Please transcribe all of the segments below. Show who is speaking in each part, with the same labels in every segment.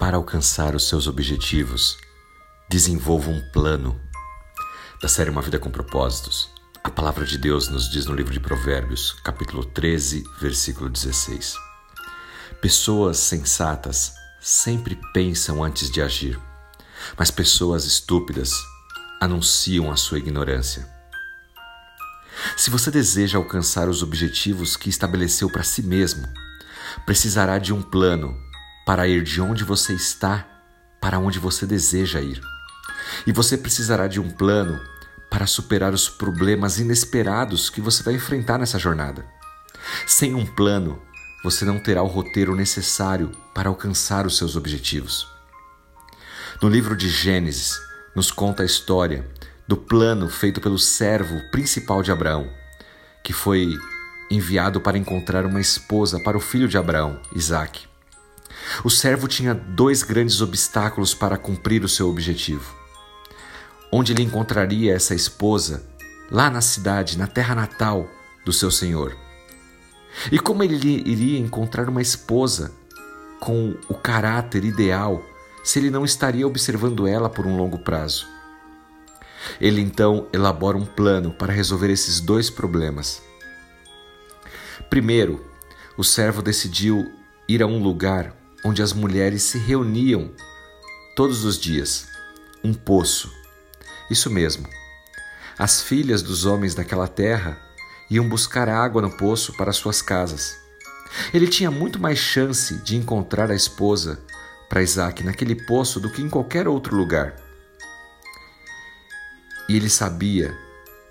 Speaker 1: Para alcançar os seus objetivos, desenvolva um plano. Da série Uma Vida com Propósitos, a palavra de Deus nos diz no livro de Provérbios, capítulo 13, versículo 16. Pessoas sensatas sempre pensam antes de agir, mas pessoas estúpidas anunciam a sua ignorância. Se você deseja alcançar os objetivos que estabeleceu para si mesmo, precisará de um plano para ir de onde você está para onde você deseja ir. E você precisará de um plano para superar os problemas inesperados que você vai enfrentar nessa jornada. Sem um plano, você não terá o roteiro necessário para alcançar os seus objetivos. No livro de Gênesis, nos conta a história do plano feito pelo servo principal de Abraão, que foi enviado para encontrar uma esposa para o filho de Abraão, Isaque. O servo tinha dois grandes obstáculos para cumprir o seu objetivo. Onde ele encontraria essa esposa? Lá na cidade, na terra natal do seu senhor. E como ele iria encontrar uma esposa com o caráter ideal se ele não estaria observando ela por um longo prazo? Ele então elabora um plano para resolver esses dois problemas. Primeiro, o servo decidiu ir a um lugar onde as mulheres se reuniam todos os dias um poço. Isso mesmo. As filhas dos homens daquela terra iam buscar água no poço para suas casas. Ele tinha muito mais chance de encontrar a esposa para Isaac naquele poço do que em qualquer outro lugar. E ele sabia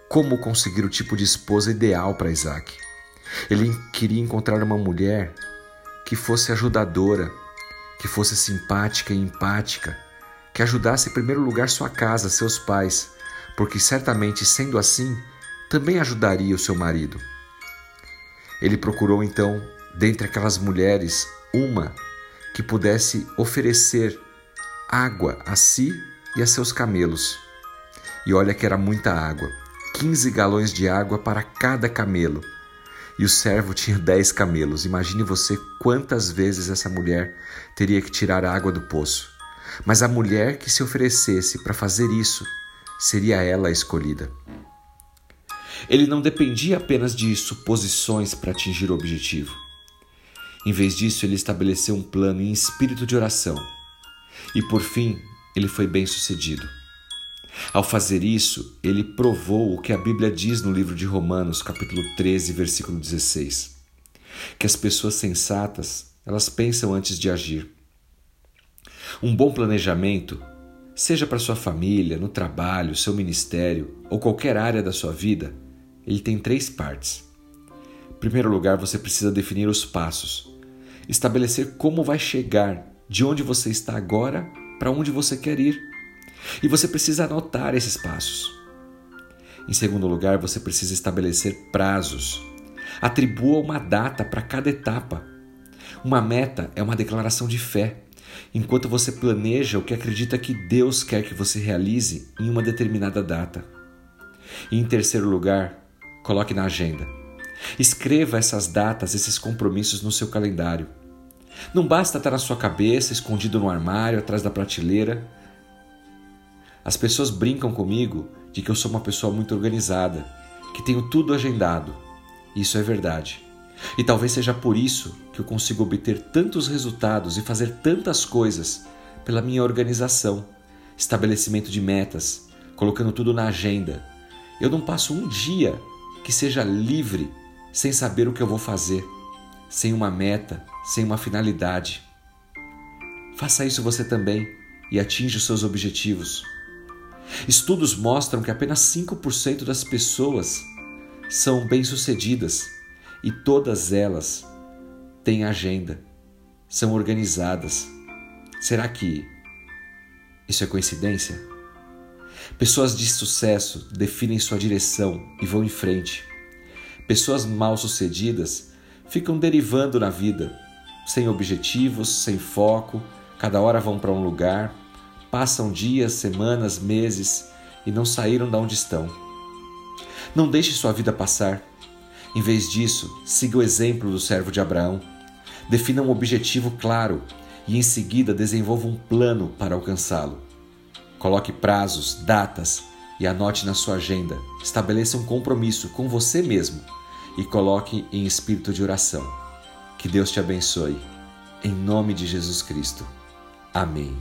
Speaker 1: como conseguir o tipo de esposa ideal para Isaac. Ele queria encontrar uma mulher que fosse ajudadora, que fosse simpática e empática, que ajudasse em primeiro lugar sua casa, seus pais, porque certamente sendo assim, também ajudaria o seu marido. Ele procurou então, dentre aquelas mulheres, uma que pudesse oferecer água a si e a seus camelos. E olha que era muita água, 15 galões de água para cada camelo e o servo tinha dez camelos. Imagine você quantas vezes essa mulher teria que tirar a água do poço. Mas a mulher que se oferecesse para fazer isso seria ela a escolhida. Ele não dependia apenas de suposições para atingir o objetivo. Em vez disso, ele estabeleceu um plano em espírito de oração. E por fim, ele foi bem sucedido. Ao fazer isso, ele provou o que a Bíblia diz no livro de Romanos, capítulo 13, versículo 16, que as pessoas sensatas, elas pensam antes de agir. Um bom planejamento, seja para sua família, no trabalho, seu ministério ou qualquer área da sua vida, ele tem três partes. Em primeiro lugar, você precisa definir os passos, estabelecer como vai chegar de onde você está agora para onde você quer ir. E você precisa anotar esses passos. Em segundo lugar, você precisa estabelecer prazos. Atribua uma data para cada etapa. Uma meta é uma declaração de fé, enquanto você planeja o que acredita que Deus quer que você realize em uma determinada data. E em terceiro lugar, coloque na agenda. Escreva essas datas, esses compromissos no seu calendário. Não basta estar na sua cabeça, escondido no armário, atrás da prateleira. As pessoas brincam comigo de que eu sou uma pessoa muito organizada, que tenho tudo agendado. Isso é verdade. E talvez seja por isso que eu consigo obter tantos resultados e fazer tantas coisas pela minha organização, estabelecimento de metas, colocando tudo na agenda. Eu não passo um dia que seja livre sem saber o que eu vou fazer, sem uma meta, sem uma finalidade. Faça isso você também e atinja os seus objetivos. Estudos mostram que apenas 5% das pessoas são bem-sucedidas e todas elas têm agenda, são organizadas. Será que isso é coincidência? Pessoas de sucesso definem sua direção e vão em frente. Pessoas mal-sucedidas ficam derivando na vida, sem objetivos, sem foco, cada hora vão para um lugar, Passam dias, semanas, meses e não saíram de onde estão. Não deixe sua vida passar. Em vez disso, siga o exemplo do servo de Abraão. Defina um objetivo claro e em seguida desenvolva um plano para alcançá-lo. Coloque prazos, datas e anote na sua agenda. Estabeleça um compromisso com você mesmo e coloque em espírito de oração. Que Deus te abençoe. Em nome de Jesus Cristo. Amém.